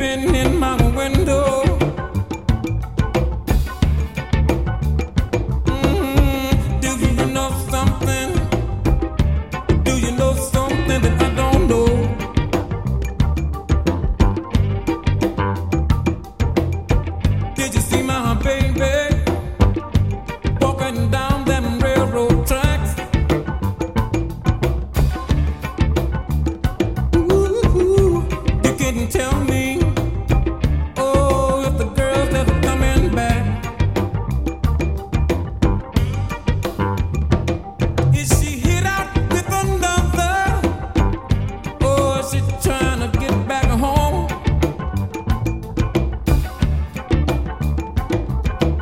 sleeping in my window.